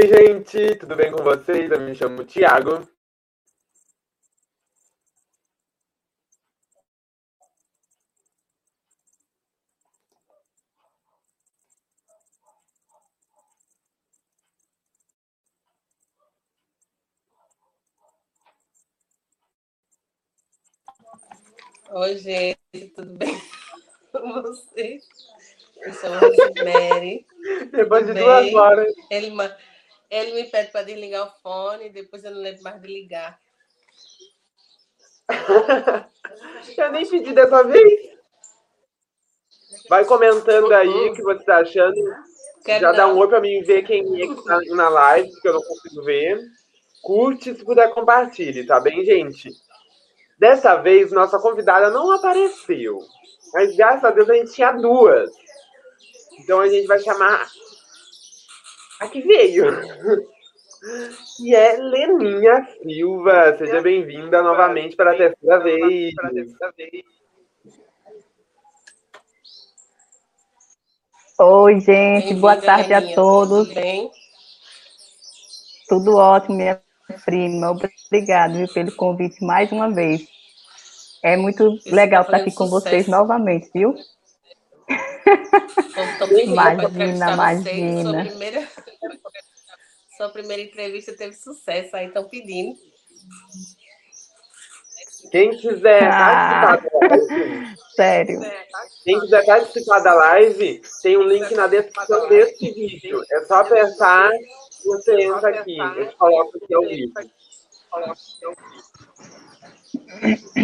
Oi, gente, tudo bem com vocês? Eu me chamo Thiago. Oi, gente, tudo bem com vocês? Eu sou a Rosemary. Depois de duas horas. Ele, ele me pede para desligar o fone, depois eu não lembro mais de ligar. eu nem pedi dessa vez. Vai comentando aí o que você está achando. Quero Já dá um oi para mim ver quem é que está na live, que eu não consigo ver. Curte, se puder, compartilhe, tá bem, gente? Dessa vez, nossa convidada não apareceu. Mas graças a Deus a gente tinha duas. Então a gente vai chamar a que veio. E é Leninha Silva. Seja bem-vinda novamente para a terceira vez. Oi, gente. Boa tarde a todos. Tudo bem? Tudo ótimo, minha prima. Obrigada pelo convite mais uma vez. É muito legal estar aqui com vocês novamente, viu? Imagina, imagina. Sua primeira, sua primeira entrevista teve sucesso, aí estão pedindo. Quem quiser ah, participar da live, sério. Quem quiser participar da live, tem um link na descrição desse vídeo. É só apertar e você entra aqui. Eu coloco aqui ao vivo.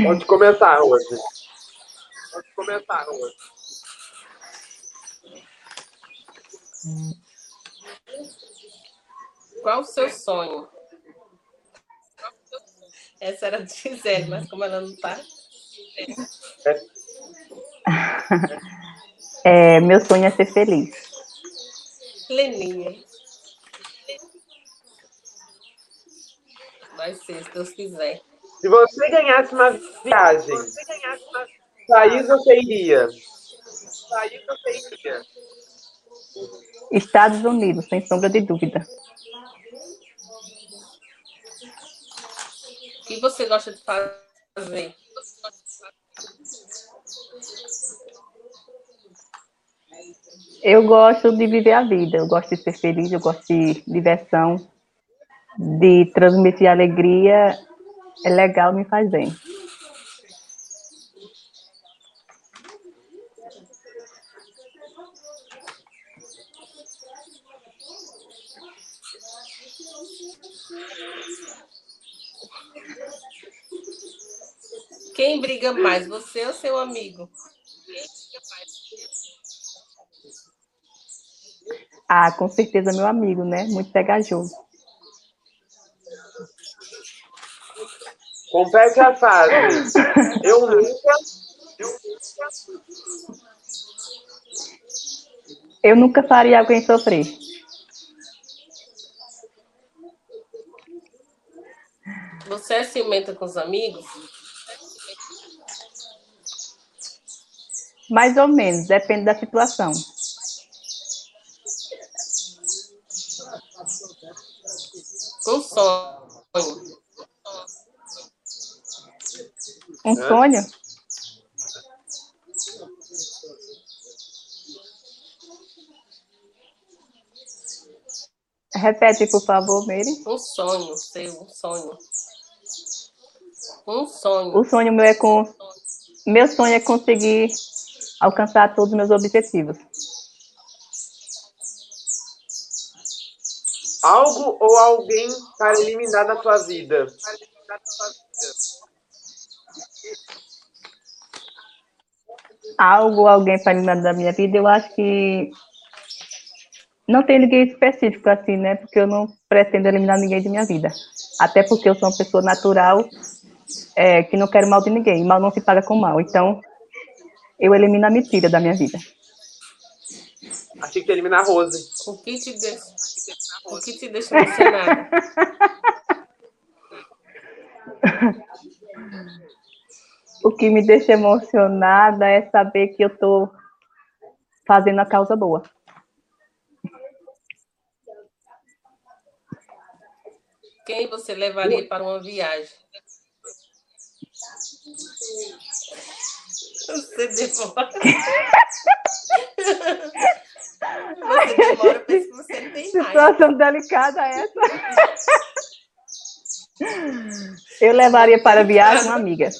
Pode começar hoje. Pode começar hoje. Qual o seu sonho? Essa era de Gisele, mas como ela não está. É, meu sonho é ser feliz. Leninha. Vai ser, se Deus quiser. Se você ganhasse uma viagem, país você iria? País você iria? Estados Unidos, sem sombra de dúvida. O que você gosta de fazer? Eu gosto de viver a vida, eu gosto de ser feliz, eu gosto de diversão, de transmitir alegria. É legal, me faz bem. Mais, você ou seu amigo? Ah, com certeza meu amigo, né? Muito pegajoso. Compete a fase. Eu nunca. Eu nunca faria alguém sofrer. Você é ciumenta com os amigos? Mais ou menos, depende da situação. Um sonho. Um sonho? Repete, por favor, Mary. Um sonho, seu, um sonho. Um sonho. O sonho meu é com. Meu sonho é conseguir alcançar todos os meus objetivos. Algo ou alguém para eliminar da sua vida? Algo ou alguém para eliminar da minha vida, eu acho que não tem ninguém específico assim, né? Porque eu não pretendo eliminar ninguém de minha vida. Até porque eu sou uma pessoa natural é, que não quero mal de ninguém. Mal não se paga com mal. Então, eu elimino a mentira da minha vida. Achei que eliminar a Rose. O que te, de... o que te deixa emocionada? o que me deixa emocionada é saber que eu estou fazendo a causa boa. Quem você levaria para uma viagem? Você demora. você demora, pensa que você não tem mais. Situação delicada essa. Eu levaria para a viagem uma amiga.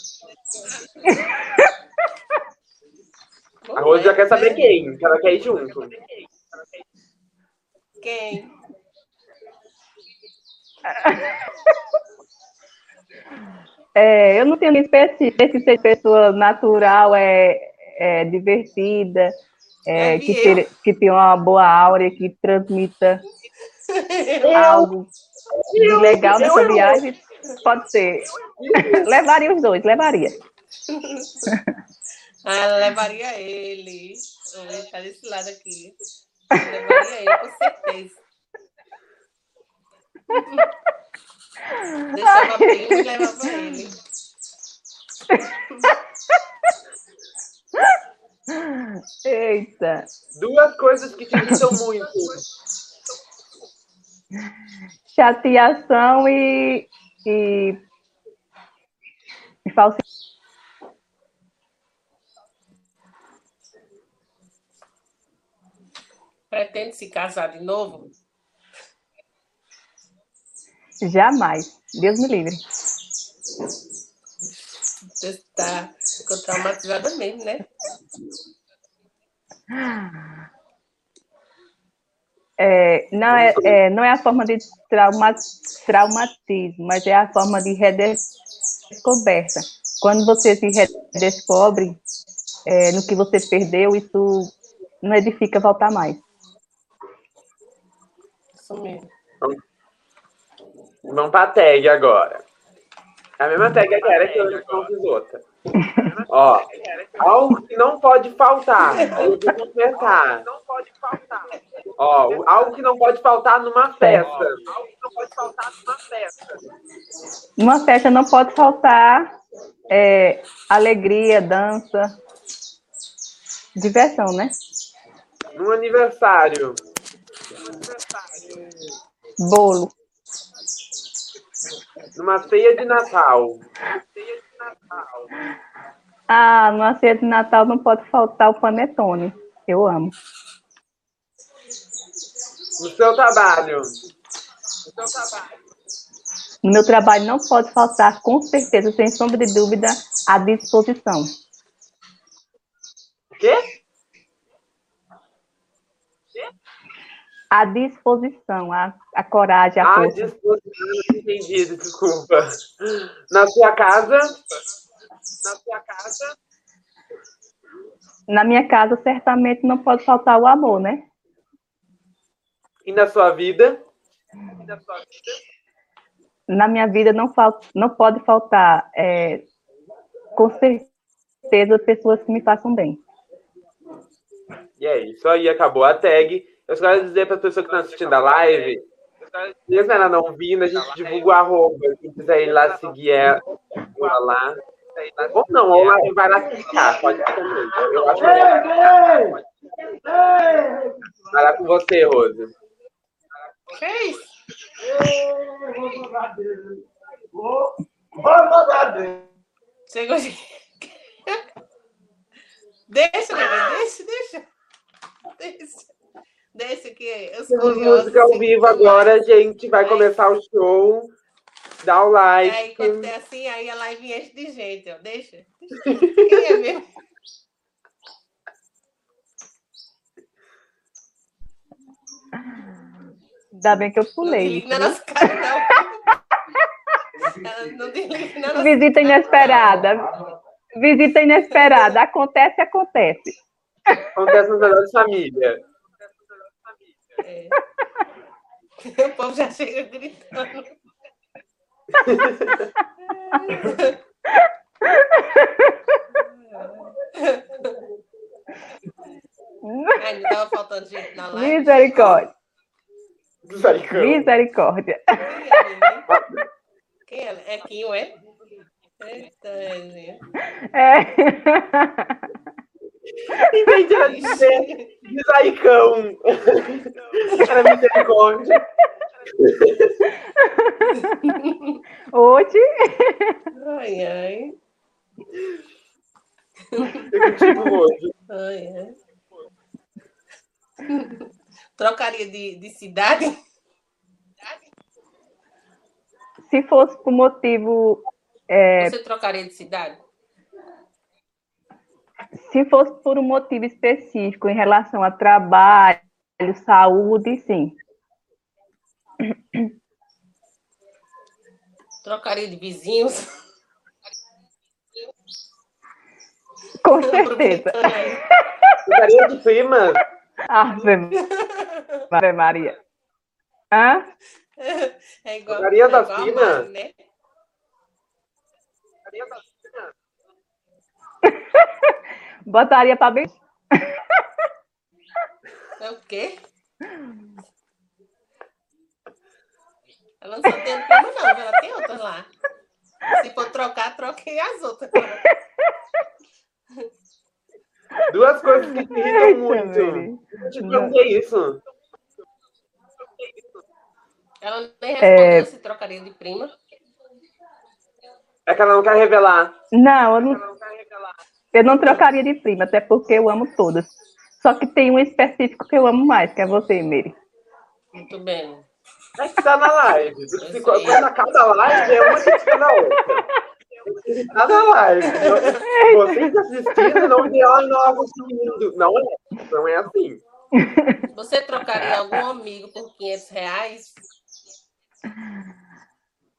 A Rose já quer saber quem, que ela quer ir junto. Quem? É, eu não tenho específico, que ser pessoa natural, é, é divertida, é, que, ter, que tem uma boa áurea, que transmita algo de legal nessa viagem, pode ser. levaria os dois, levaria. Ah, levaria ele. Deixar desse lado aqui. Levaria ele, com certeza. Deixava primo e levava ele. Eita. Duas coisas que te irritam muito. Chateação e, e, e falsidade. Pretende se casar de novo? Jamais. Deus me livre. Você está traumatizada mesmo, né? É, não, é, é, não é a forma de trauma, traumatismo, mas é a forma de redescoberta. Quando você se redescobre é, no que você perdeu, isso não edifica voltar mais. Isso mesmo. Vamos pra tag agora. A mesma tag que era que eu não fiz outra. Ó, algo que não pode faltar. Eu vou completar. Ó, algo que não pode faltar numa festa. Algo que não pode faltar numa festa. Numa festa não pode faltar é, alegria, dança, diversão, né? Num aniversário. Bolo. Numa ceia de Natal. Ah, numa ceia de Natal não pode faltar o panetone. Eu amo. No seu trabalho. No meu trabalho não pode faltar, com certeza, sem sombra de dúvida, a disposição. O quê? A disposição, a, a coragem, a Ah, força. disposição, entendi, desculpa. Na sua casa. Na sua casa. Na minha casa, certamente não pode faltar o amor, né? E na sua vida. E na sua vida. Na minha vida não, fal, não pode faltar, é, com certeza, pessoas que me façam bem. E é isso aí, acabou a tag. Eu só quero dizer para as pessoas que estão assistindo a live, mesmo ela não vindo, a gente divulga o arroba. Quem quiser ir lá seguir ela, lá. Ou não, ou vai lá clicar, pode ser também. Eu acho Vai lá com você, Rose. Que é isso? Você gosta de... Deixa, deixa, deixa. Deixa. Deixa que os curiosos música ao ficam vivo agora, a gente vai começar o show. Dá o Aí, like. quando é assim, aí a live enche de gente, ó. Deixa. Quem é mesmo? Ainda bem que eu Não pulei. desligue na nossa cara, não. Não desligue na nossa Visita inesperada. Visita inesperada. Acontece, acontece. Acontece nas melhores famílias. É. O povo já chega gritando. Ai, não tava faltando gente na live. Misericórdia. Misericórdia. Misericórdia. Quem é? É Quinho, é? Eita, Ezinha. É. Em vez de dizer misericão, era misericórdia. noite. Ai, ai. Eu tipo hoje. Ai, ai. Trocaria de, de cidade? Se fosse por motivo. É, Você trocaria de cidade? Se fosse por um motivo específico em relação a trabalho, saúde, sim. Trocaria de vizinhos? Com certeza. Aí. Ficaria de prima. Ave, Maria. Hã? É igual, Trocaria é da igual a fina? Mari, né? Botaria para bem. É o quê? Ela não só tem prima, não, ela tem outras lá. Se for trocar, troquei as outras. Duas coisas que te irritam Eita, muito. Eu te perguntei isso. Ela nem respondeu É. se trocaria de prima. É que ela não quer revelar. Não, eu não, eu não trocaria de prima, até porque eu amo todas. Só que tem um específico que eu amo mais, que é você, Mary. Muito bem. É que tá na live. Quando aí. quando acaba a live, é uma critica na outra. Tá na live. Você que assistindo, não vê ela não assistindo. Não é. Não é assim. Você trocaria algum amigo por 500 reais?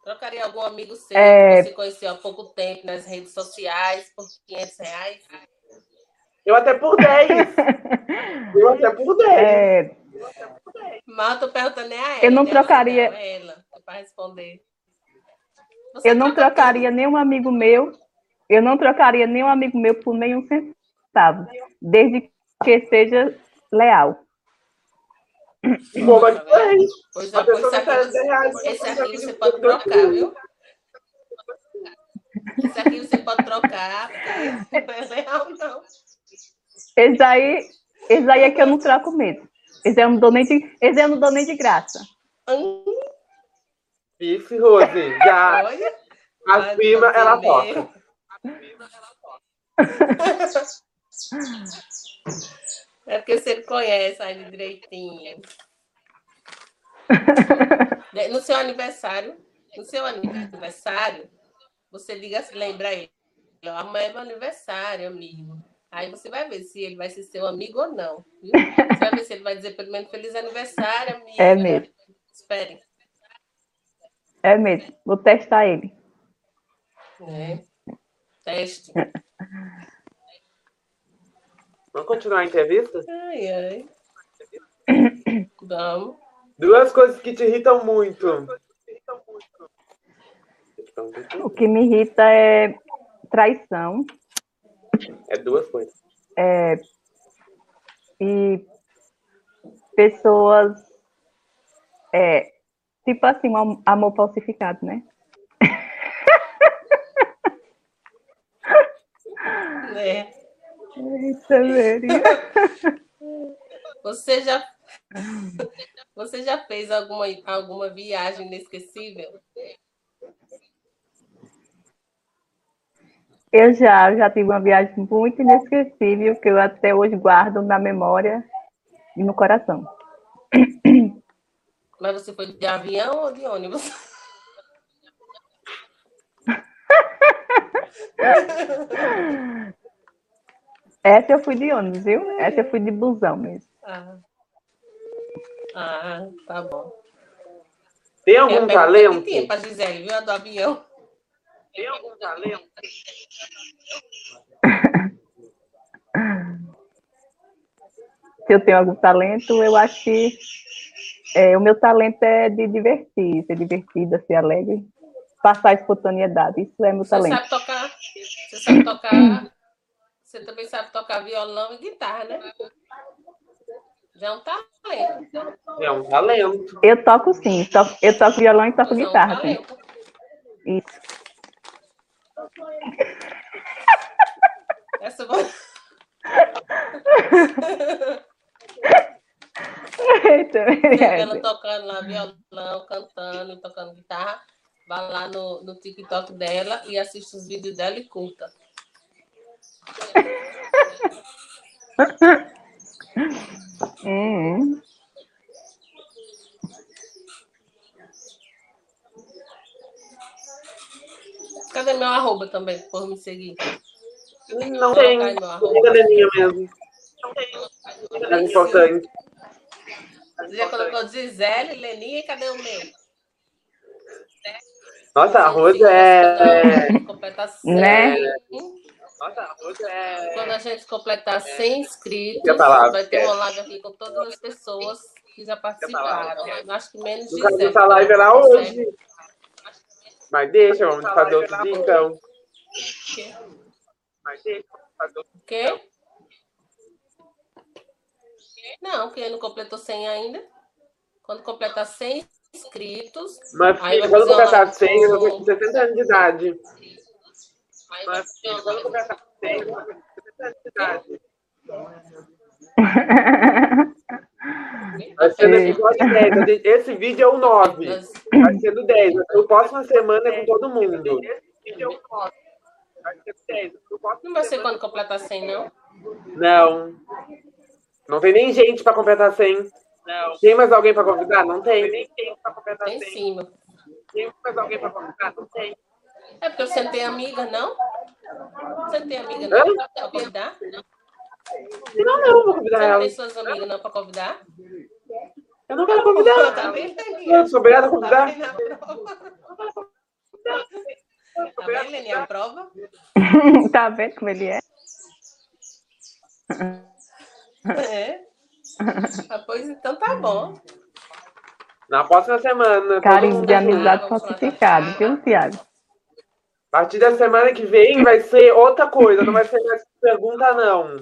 Trocaria algum amigo seu É. que você conheceu há pouco tempo nas redes sociais por 500 reais? Eu até por 10. Eu até por 10. É, eu tô perguntando é a ela. Eu não né? trocaria- Não, ela, para responder. Você eu não troca trocaria nenhum amigo meu, eu não trocaria nenhum amigo meu por nenhum centavo, desde que seja leal. Pô, mas 10. Pois A é, pessoa traz aqui, 10 reais. esse aqui você pode trocar, viu? Esse aqui você pode trocar, porque não é leal, não. Esse aí, esse aí é que eu não troco mesmo. Esse eu não dou nem de, esse eu não dou nem de graça. Hum, Bife, Rose. Já olha. a Vai prima, fazer ela mesmo. toca. É porque você conhece a ele direitinho. No seu aniversário, no seu aniversário, você liga, lembra ele. Amanhã é meu aniversário, amigo. Aí você vai ver se ele vai ser seu amigo ou não. Viu? Você vai ver se ele vai dizer pelo menos feliz aniversário, amigo. É mesmo. Espere. É mesmo. Vou testar ele. É. Teste. Vamos continuar a entrevista? Ai, ai. Vamos. Duas coisas que te irritam muito. O que me irrita é traição É duas coisas. é, e pessoas é, tipo assim, um am- amor falsificado, né? É. Eita, Maria. Você já, você já fez alguma, alguma viagem inesquecível? Eu já, já tive uma viagem muito inesquecível que eu até hoje guardo na memória e no coração. Mas você foi de avião ou de ônibus? Essa eu fui de ônibus, viu? Essa eu fui de busão mesmo. Ah, ah tá bom. Tem a algum talento? que tinha para Gisele, viu? A do avião. Tem algum talento? Se eu tenho algum talento, eu acho que é, o meu talento é de divertir, ser divertida, ser alegre, passar espontaneidade. Isso é meu Você talento. sabe tocar. Você sabe tocar. Você também sabe tocar violão e guitarra, né? Já é um talento. É um talento. Eu toco sim, to- eu toco violão e toco Já é um guitarra, sim. Isso. Essa eu vou- Eita, ela tocando lá violão, cantando, tocando guitarra. Vá lá no, no TikTok dela e assista os vídeos dela e curta. Hum. Cadê meu arroba também, por me seguir? Não tem. Não tem mesmo. Não tem. É importante. Você já colocou Gisele, Leninha e cadê o meu? Nossa, a Rosa é. Completa 100. Né? Quando a gente completar 100 inscritos, Quer falar? vai ter uma live aqui com todas as pessoas que já participaram. Acho que menos No caso, Gisele. essa live era Certo? hoje. Mas deixa, vamos fazer outro dia então. Mas deixa, vamos fazer outro O quê? Não, porque não completou 100 ainda. Quando completar 100 inscritos, Mas, filho, quando completar uma- 100, eu vou com 60 anos de idade. Aí vai Mas, filho, quando completar 100, eu vou com 60 anos de idade. Vai ser no episódio 10. a gente- Esse vídeo é o 9. Nós- Vai ser no 10. O próximo semana é com todo mundo. Esse vídeo é o 9. Vai ser no 10. O próximo Não vai ser quando completar 100, não? Não. Não tem nem gente pra completar 100. Não. Tem mais alguém pra convidar? Não tem. Tem nem gente pra completar Tem mais alguém pra convidar? Não tem. É porque você não tem amiga, não? Você não tem amiga, Hã? não? Pra convidar? Não, não, vou Você convidar não ela. tem suas amigas, não, pra convidar? Eu não quero convidar. Tá bem, Eu sou obrigada a Tá convidar. na prova? Tá Leninha, a prova? tá vendo como ele é? É. Ah, pois então tá bom. Na próxima semana. Carinho de amizade falsificado, viu, Tiago? A partir da semana que vem vai ser outra coisa. Não vai ser mais pergunta, não.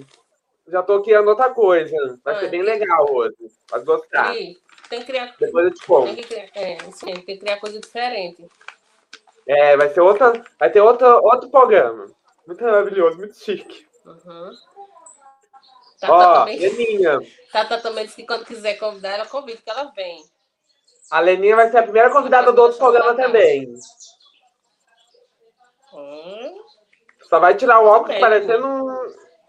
Já tô criando outra coisa. Vai ser bem legal hoje. Vai gostar. Cri, tem que criar. Depois eu te Tem conto. que criar, é, mesmo, tem que criar coisa diferente. É, vai ser outra. Vai ter outra, outro programa. Muito maravilhoso, muito chique. Uhum. Tata, Ó, também, Leninha. Tata também disse que quando quiser convidar, ela convida, que ela vem. A Leninha vai ser a primeira convidada do outro programa também. Hum, Só vai tirar o óculos parecendo um.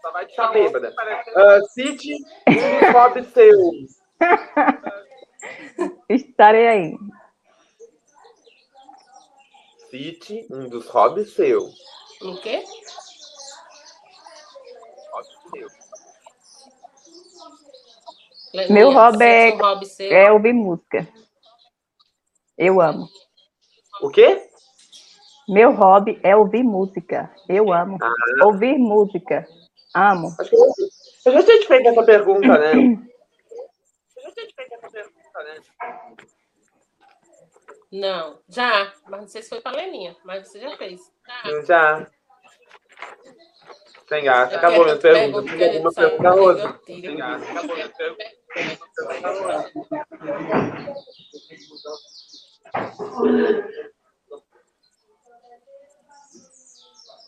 Só vai tirar bêbada. Uh, Cite um hobby seu. Estarei aí. Cite um dos hobbies seu. o quê? Leninha, Meu hobby é- hobby. É ouvir música. Eu amo. O quê? Meu hobby é ouvir música. Eu amo. Ouvir música. Amo. Acho que eu, já tinha te feito essa pergunta, né? Eu já tinha te feito essa pergunta, né? Não, já, mas não sei se foi pra Leninha, mas você já fez. Já. Sem graça. Eu Acabou minha pergunta. Tem alguma pergunta outra? Sem graça. Acabou minha pergunta.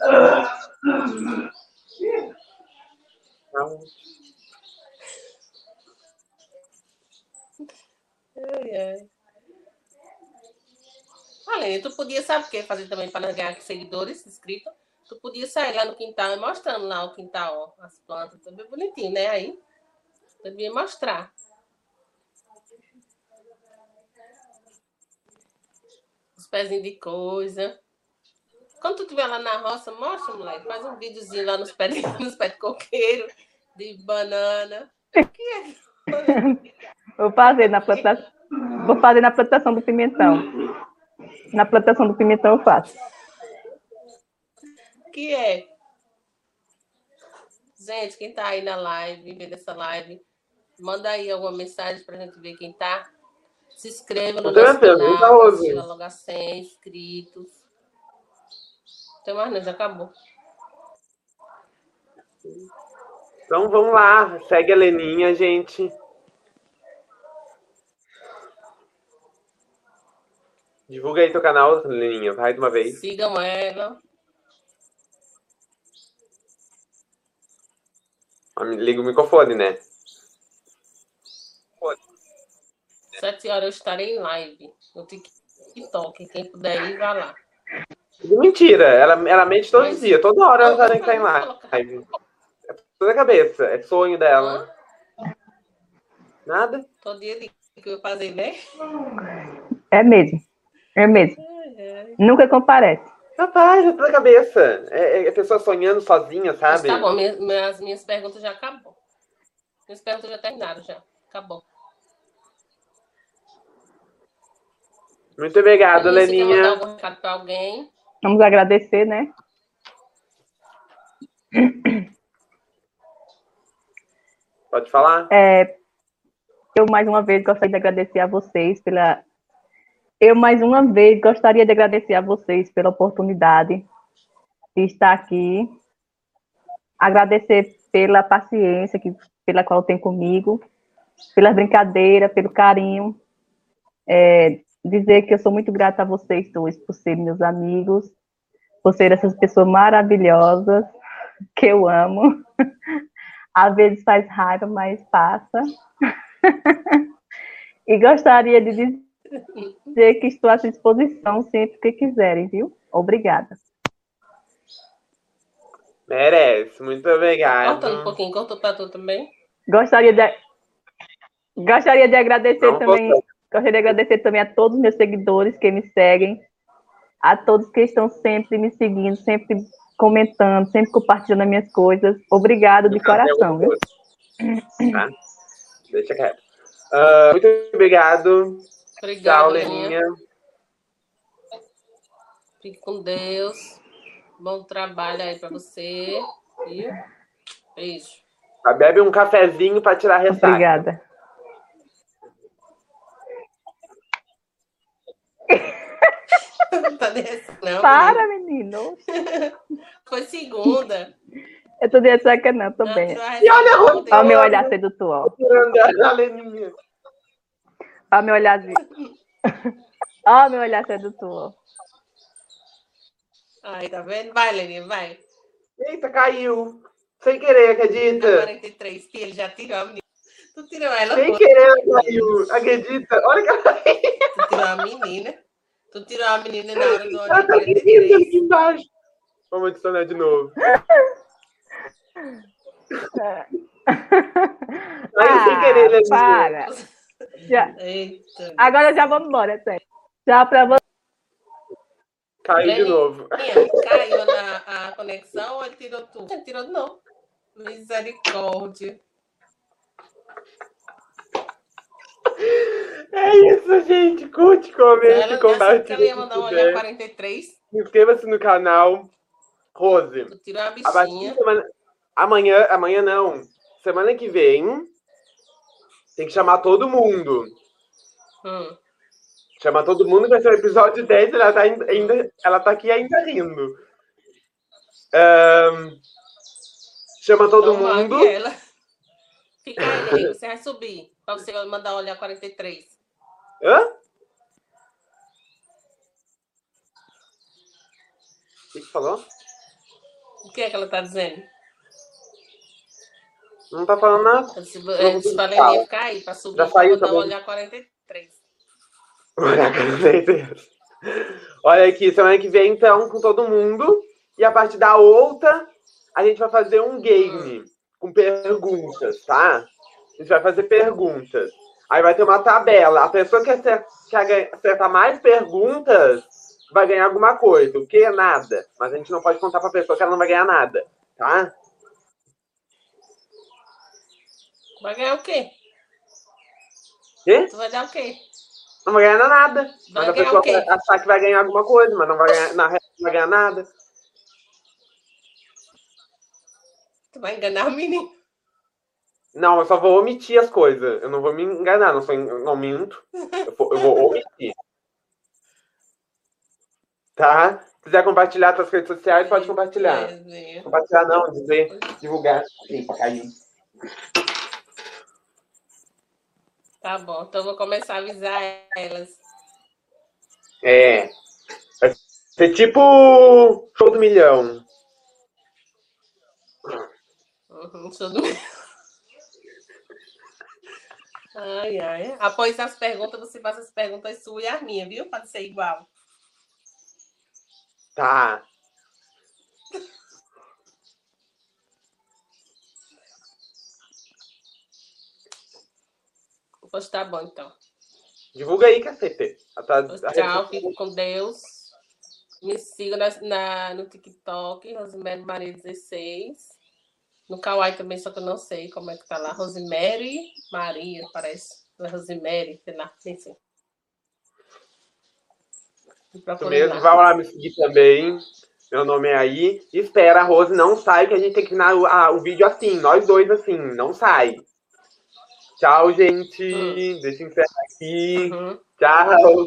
Ai, ai. Além, tu podia, sabe o que fazer também para ganhar seguidores inscritos? Tu podia sair lá no quintal e mostrando lá o quintal, ó, as plantas, bem bonitinho, né? Aí, tu devia mostrar. Os pezinhos de coisa. Quando tu estiver lá na roça, mostra, moleque. Faz um videozinho lá nos pés de, nos pés de coqueiro, de banana. Que é? Vou fazer na plantação. Vou fazer na plantação do pimentão. Na plantação do pimentão eu faço. que é? Gente, quem tá aí na live, vendo essa live, manda aí alguma mensagem pra gente ver quem tá. Se inscreva no nosso canal, Rose. chega logo a 100 inscritos. Mais não, já acabou. Então vamos lá. Segue a Leninha, gente. Divulga aí teu canal, Leninha. Vai de uma vez. Sigam ela. Liga o microfone, né? Sete horas eu estarei em live no TikTok. TikTok. Quem puder ir, vá lá. Mentira, ela, ela mente todo Mas... dia, toda hora ela tá em live. É toda a cabeça, é sonho dela. Hã? Nada? Todo dia que eu fazer, né? É mesmo. É mesmo. Nunca comparece. Rapaz, é toda a cabeça. É, é a pessoa sonhando sozinha, sabe? Mas tá bom, minhas, minhas, minhas perguntas já acabou. Minhas perguntas já terminaram, já. Acabou. Muito obrigado, Leninha. Quer mandar algum recado para alguém? Vamos agradecer, né? Pode falar? É, eu, mais uma vez, gostaria de agradecer a vocês pela. Eu, mais uma vez, gostaria de agradecer a vocês pela oportunidade de estar aqui. Agradecer pela paciência que, pela qual tem comigo, pela brincadeira, pelo carinho. É, dizer que eu sou muito grata a vocês dois por serem meus amigos, por serem essas pessoas maravilhosas que eu amo. Às vezes faz raiva, mas passa. e gostaria de dizer que estou à sua disposição sempre que quiserem, viu? Obrigada. Merece, muito obrigado. Cortando um pouquinho, cortou para tu também. Gostaria de, gostaria de agradecer Não também. Gostaria de agradecer também a todos os meus seguidores que me seguem, a todos que estão sempre me seguindo, sempre comentando, sempre compartilhando as minhas coisas. Obrigado de coração, viu? Tá? Deixa quieto. Uh, muito obrigado. Obrigada, Tchau, Leninha. Fique com Deus. Bom trabalho aí para você. Viu? Beijo. Bebe um cafezinho para tirar a ressaca. Obrigada. Tá desse, não. Para, menino. Foi segunda. Eu tô de tô bem. E olha, olha o meu olhar sedutor. Olha o meu olhar. Olha o meu olhar sedutor. Ai, tá vendo? Vai, Leninha, vai. Eita, caiu. Sem querer, acredita? 43, que ele já tirou a menina. Tu tirou ela. Sem querer, caiu. Acredita? Olha que ela. Tu tirou a menina. Tu tirou a menina na hora do Ela tá aqui embaixo. Vamos adicionar de novo. ah, sem querer, né, para. Já. Agora já vamos embora, sério. Já para você. Caiu de novo. Caiu na a conexão ou ele tirou tudo? Ele tirou não. Misericórdia. É isso, gente. Curte, comente, compartilhe. Ela ia mandar olhar 43. Inscreva-se no canal. Rose. Tirar a bichinha. Semana... Amanhã, amanhã não. Semana que vem tem que chamar todo mundo. Hum. Chamar todo mundo, vai ser o episódio 10, ela tá, ainda, ela tá aqui ainda rindo. Um, chama todo então, mundo. Fica aí, você vai subir. Pra você mandar olhar 43. Hã? O que, que falou? O que é que ela tá dizendo? Não tá falando nada. Se, se Valeria ficar aí pra subir, Já saiu mandar também. olhar 43. Olhar 43. Olha aqui, semana que vem, então, com todo mundo. E a partir da outra, a gente vai fazer um game hum. Com perguntas, tá? A gente vai fazer perguntas. Aí vai ter uma tabela. A pessoa que acertar mais perguntas vai ganhar alguma coisa. O que? Nada. Mas a gente não pode contar para a pessoa que ela não vai ganhar nada. Tá? Vai ganhar o quê? Quê? Tu vai dar o quê? Não vai ganhar nada. Vai mas a pessoa vai achar que vai ganhar alguma coisa, mas não vai ganhar, na real, não vai ganhar nada. Tu vai enganar o menino. Não, eu só vou omitir as coisas. Eu não vou me enganar, não, sou, não minto. Eu vou, eu vou omitir. Tá? Se quiser compartilhar suas redes sociais, pode compartilhar. Compartilhar não, dizer, divulgar. Eita, caiu. Tá bom, então eu vou começar a avisar elas. É. Vai ser tipo show do milhão. Milhão. Ai, ai. Após as perguntas, você faz as perguntas suas e as minhas, viu? Pode ser igual. Tá. Pois tá bom, então. Divulga aí, cacete. Tá, tchau, fico com Deus. Me siga na, na, no TikTok, Rosemary Maria 16. No Kawaii também, só que eu não sei como é que tá lá. Rosemary Maria, parece. É Rosemary, sei lá, sei. Isso mesmo, vai lá me seguir também. Meu nome é aí. Espera, Rose não sai, que a gente tem que terminar o, o vídeo assim, nós dois assim, não sai. Tchau, gente. Hum. Deixa eu encerrar aqui. Uhum. Tchau.